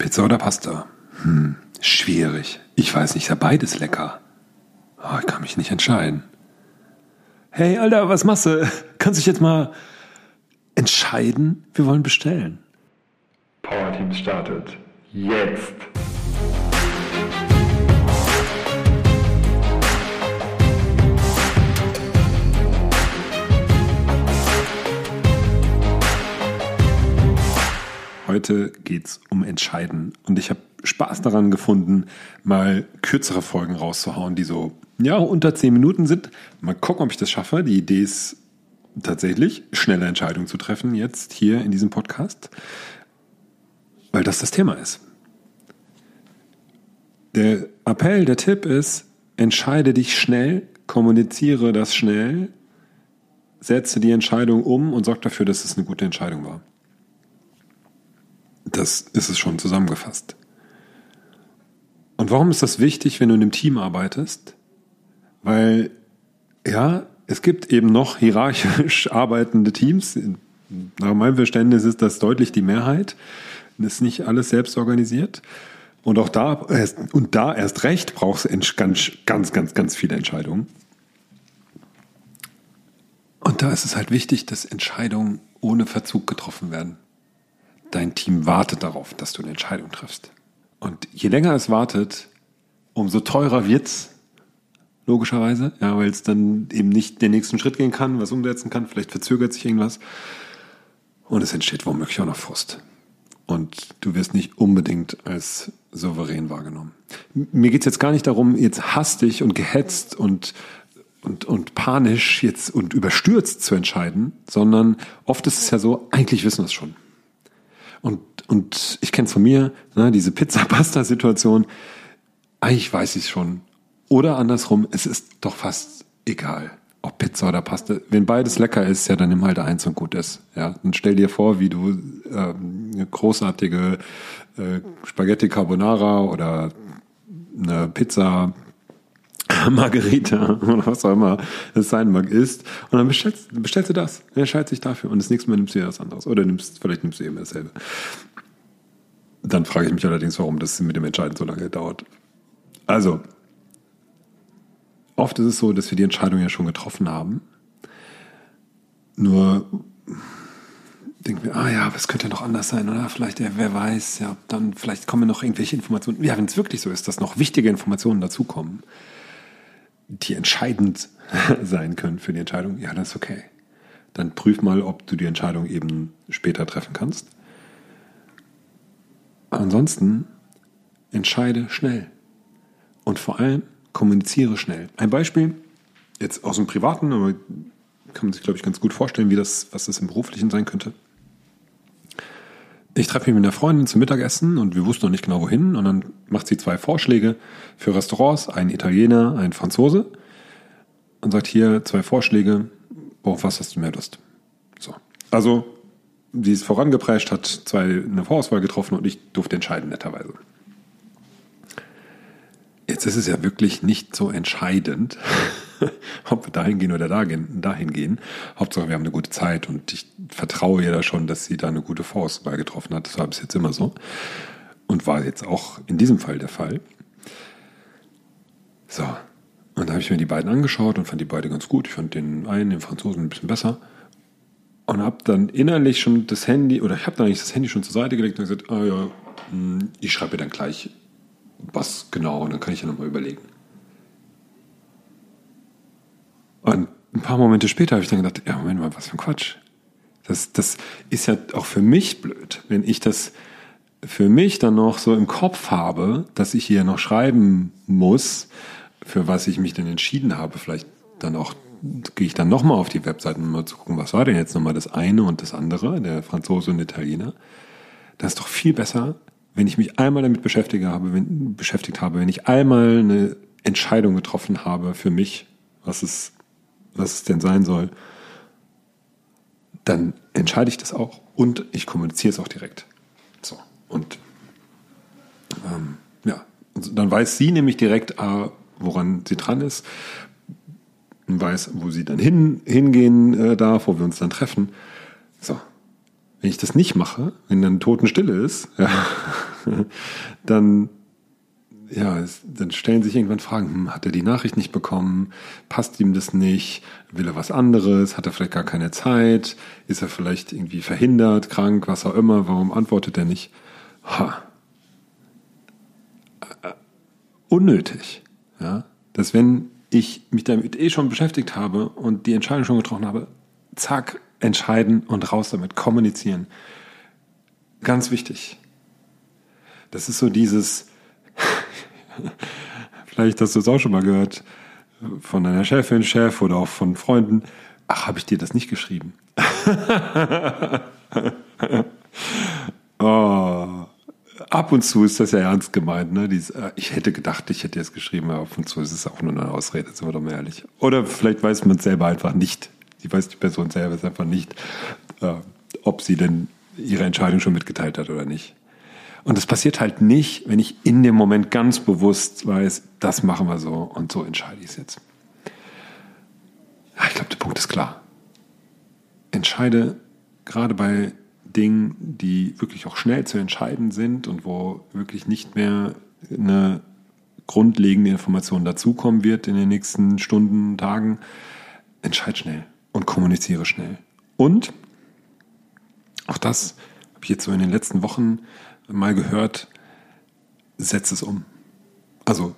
Pizza oder Pasta? Hm, schwierig. Ich weiß nicht, ja beides lecker. Oh, ich kann mich nicht entscheiden. Hey, Alter, was machst du? Kannst du dich jetzt mal entscheiden? Wir wollen bestellen. Power Team startet. Jetzt. Heute geht's um Entscheiden. Und ich habe Spaß daran gefunden, mal kürzere Folgen rauszuhauen, die so, ja, unter zehn Minuten sind. Mal gucken, ob ich das schaffe. Die Idee ist tatsächlich, schnelle Entscheidungen zu treffen, jetzt hier in diesem Podcast, weil das das Thema ist. Der Appell, der Tipp ist, entscheide dich schnell, kommuniziere das schnell, setze die Entscheidung um und sorg dafür, dass es eine gute Entscheidung war. Das ist es schon zusammengefasst. Und warum ist das wichtig, wenn du in einem Team arbeitest? Weil, ja, es gibt eben noch hierarchisch arbeitende Teams. Nach meinem Verständnis ist das deutlich die Mehrheit. Das ist nicht alles selbst organisiert. Und auch da, und da erst recht brauchst du ganz, ganz, ganz, ganz viele Entscheidungen. Und da ist es halt wichtig, dass Entscheidungen ohne Verzug getroffen werden dein Team wartet darauf, dass du eine Entscheidung triffst. Und je länger es wartet, umso teurer wird's, logischerweise, ja, weil es dann eben nicht den nächsten Schritt gehen kann, was umsetzen kann, vielleicht verzögert sich irgendwas. Und es entsteht womöglich auch noch Frust. Und du wirst nicht unbedingt als souverän wahrgenommen. Mir geht's jetzt gar nicht darum, jetzt hastig und gehetzt und und, und panisch jetzt und überstürzt zu entscheiden, sondern oft ist es ja so, eigentlich wissen wir es schon. Und, und ich kenne es von mir, ne, diese Pizza-Pasta-Situation. Eigentlich weiß ich es schon. Oder andersrum, es ist doch fast egal, ob Pizza oder Pasta. Wenn beides lecker ist, ja, dann nimm halt eins und gut ist. Ja, und stell dir vor, wie du ähm, eine großartige äh, Spaghetti Carbonara oder eine Pizza Margarita oder was auch immer es sein mag, isst. Und dann bestellst, bestellst du das. Er entscheidet sich dafür. Und das nächste Mal nimmst du ja was anderes. Oder nimmst, vielleicht nimmst du eben dasselbe. Dann frage ich mich allerdings, warum das mit dem Entscheiden so lange dauert. Also, oft ist es so, dass wir die Entscheidung ja schon getroffen haben. Nur denken wir, ah ja, was könnte noch anders sein? Oder vielleicht, ja, wer weiß, ja, dann vielleicht kommen noch irgendwelche Informationen. Ja, wenn es wirklich so ist, dass noch wichtige Informationen dazukommen, die entscheidend sein können für die Entscheidung, ja, das ist okay. Dann prüf mal, ob du die Entscheidung eben später treffen kannst. Ansonsten entscheide schnell. Und vor allem kommuniziere schnell. Ein Beispiel, jetzt aus dem Privaten, aber kann man sich, glaube ich, ganz gut vorstellen, wie das, was das im Beruflichen sein könnte. Ich treffe mich mit einer Freundin zum Mittagessen und wir wussten noch nicht genau wohin. Und dann macht sie zwei Vorschläge für Restaurants, ein Italiener, ein Franzose. Und sagt hier zwei Vorschläge, worauf was hast du mehr Lust? So. Also, sie ist vorangeprescht, hat zwei, eine Vorauswahl getroffen und ich durfte entscheiden, netterweise. Jetzt ist es ja wirklich nicht so entscheidend, ob wir dahin gehen oder dahin gehen. Hauptsache, wir haben eine gute Zeit und ich vertraue ihr da schon, dass sie da eine gute Vorauswahl getroffen hat. Das war bis jetzt immer so und war jetzt auch in diesem Fall der Fall. So, und da habe ich mir die beiden angeschaut und fand die beide ganz gut. Ich fand den einen, den Franzosen, ein bisschen besser. Und habe dann innerlich schon das Handy, oder ich habe dann eigentlich das Handy schon zur Seite gelegt und gesagt, ah ja, hm, ich schreibe dann gleich was genau und dann kann ich ja nochmal überlegen. Und ein paar Momente später habe ich dann gedacht, ja, Moment mal, was für ein Quatsch. Das, das ist ja auch für mich blöd, wenn ich das für mich dann noch so im Kopf habe, dass ich hier noch schreiben muss, für was ich mich denn entschieden habe. Vielleicht dann auch gehe ich dann nochmal auf die Webseiten, um mal zu gucken, was war denn jetzt nochmal das eine und das andere, der Franzose und der Italiener. Das ist doch viel besser, wenn ich mich einmal damit beschäftigt habe, wenn, beschäftigt habe, wenn ich einmal eine Entscheidung getroffen habe für mich, was es was es denn sein soll, dann entscheide ich das auch und ich kommuniziere es auch direkt. So, und ähm, ja, dann weiß sie nämlich direkt, äh, woran sie dran ist, weiß, wo sie dann hin, hingehen äh, darf, wo wir uns dann treffen. So, wenn ich das nicht mache, wenn dann Totenstille ist, ja, dann ja, dann stellen sich irgendwann Fragen, hm, hat er die Nachricht nicht bekommen? Passt ihm das nicht? Will er was anderes? Hat er vielleicht gar keine Zeit? Ist er vielleicht irgendwie verhindert, krank, was auch immer? Warum antwortet er nicht? Ha. Äh, unnötig. Ja? Dass wenn ich mich damit eh schon beschäftigt habe und die Entscheidung schon getroffen habe, zack, entscheiden und raus damit, kommunizieren. Ganz wichtig. Das ist so dieses, vielleicht hast du es auch schon mal gehört, von deiner Chefin, Chef oder auch von Freunden. Ach, habe ich dir das nicht geschrieben? oh, ab und zu ist das ja ernst gemeint. Ne? Dies, äh, ich hätte gedacht, ich hätte es geschrieben, aber ab und zu ist es auch nur eine Ausrede, sind wir doch mal ehrlich. Oder vielleicht weiß man es selber einfach nicht. Die weiß die Person selber einfach nicht, äh, ob sie denn ihre Entscheidung schon mitgeteilt hat oder nicht. Und das passiert halt nicht, wenn ich in dem Moment ganz bewusst weiß, das machen wir so und so entscheide ich es jetzt. Ja, ich glaube, der Punkt ist klar. Entscheide gerade bei Dingen, die wirklich auch schnell zu entscheiden sind und wo wirklich nicht mehr eine grundlegende Information dazukommen wird in den nächsten Stunden, Tagen, entscheide schnell und kommuniziere schnell. Und auch das habe jetzt so in den letzten Wochen mal gehört, setz es um. Also,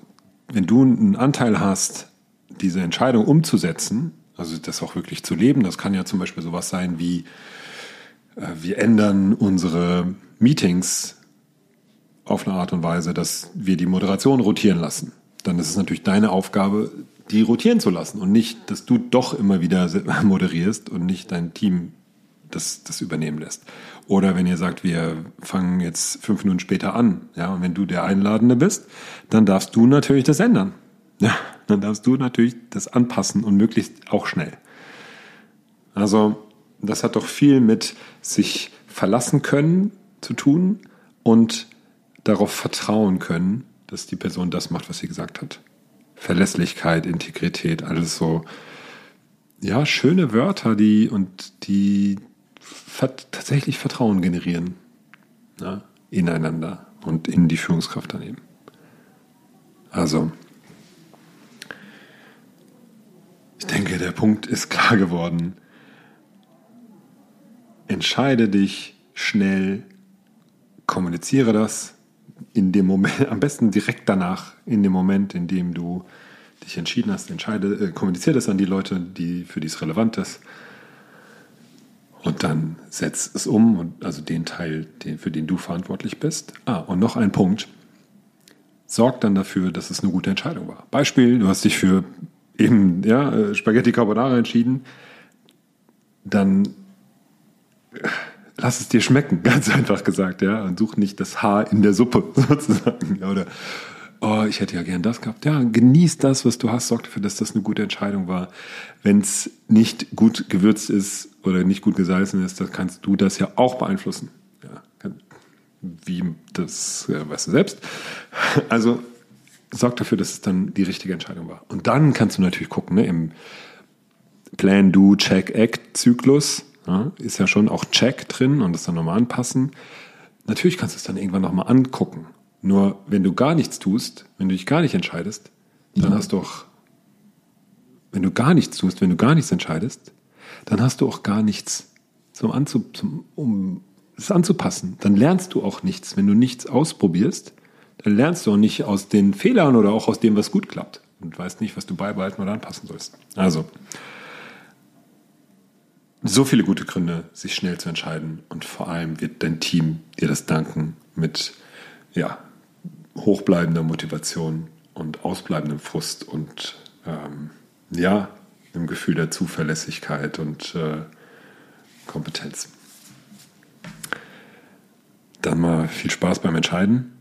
wenn du einen Anteil hast, diese Entscheidung umzusetzen, also das auch wirklich zu leben, das kann ja zum Beispiel sowas sein wie, äh, wir ändern unsere Meetings auf eine Art und Weise, dass wir die Moderation rotieren lassen. Dann ist es natürlich deine Aufgabe, die rotieren zu lassen und nicht, dass du doch immer wieder moderierst und nicht dein Team das, das übernehmen lässt. Oder wenn ihr sagt, wir fangen jetzt fünf Minuten später an, ja, und wenn du der Einladende bist, dann darfst du natürlich das ändern. Ja, dann darfst du natürlich das anpassen und möglichst auch schnell. Also, das hat doch viel mit sich verlassen können zu tun und darauf vertrauen können, dass die Person das macht, was sie gesagt hat. Verlässlichkeit, Integrität, alles so, ja, schöne Wörter, die und die tatsächlich Vertrauen generieren ja, ineinander und in die Führungskraft daneben. Also, ich denke, der Punkt ist klar geworden. Entscheide dich schnell, kommuniziere das in dem Moment, am besten direkt danach, in dem Moment, in dem du dich entschieden hast, entscheide, äh, kommuniziere das an die Leute, die, für die es relevant ist und dann setz es um, und also den Teil, den, für den du verantwortlich bist. Ah, und noch ein Punkt. Sorg dann dafür, dass es eine gute Entscheidung war. Beispiel, du hast dich für eben ja, äh, Spaghetti Carbonara entschieden. Dann äh, lass es dir schmecken, ganz einfach gesagt, ja. Und such nicht das Haar in der Suppe sozusagen. Oder oh, ich hätte ja gern das gehabt. Ja, genieß das, was du hast, sorg dafür, dass das eine gute Entscheidung war. Wenn es nicht gut gewürzt ist oder nicht gut gesalzen ist, dann kannst du das ja auch beeinflussen. Ja, wie das ja, weißt du selbst. Also sorg dafür, dass es dann die richtige Entscheidung war. Und dann kannst du natürlich gucken, ne, im Plan, Do, Check, Act Zyklus ja, ist ja schon auch Check drin und das dann nochmal anpassen. Natürlich kannst du es dann irgendwann nochmal angucken nur wenn du gar nichts tust, wenn du dich gar nicht entscheidest, dann ja. hast du auch, wenn du gar nichts tust, wenn du gar nichts entscheidest, dann hast du auch gar nichts zum Anzu, zum, um es anzupassen. Dann lernst du auch nichts. Wenn du nichts ausprobierst, dann lernst du auch nicht aus den Fehlern oder auch aus dem, was gut klappt und weißt nicht, was du beibehalten oder anpassen sollst. Also, so viele gute Gründe, sich schnell zu entscheiden und vor allem wird dein Team dir das danken mit, ja, hochbleibender Motivation und ausbleibendem Frust und ähm, ja, einem Gefühl der Zuverlässigkeit und äh, Kompetenz. Dann mal viel Spaß beim Entscheiden.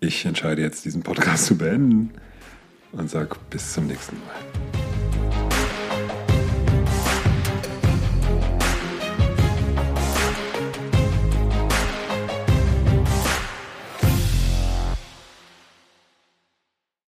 Ich entscheide jetzt diesen Podcast zu beenden und sage bis zum nächsten Mal.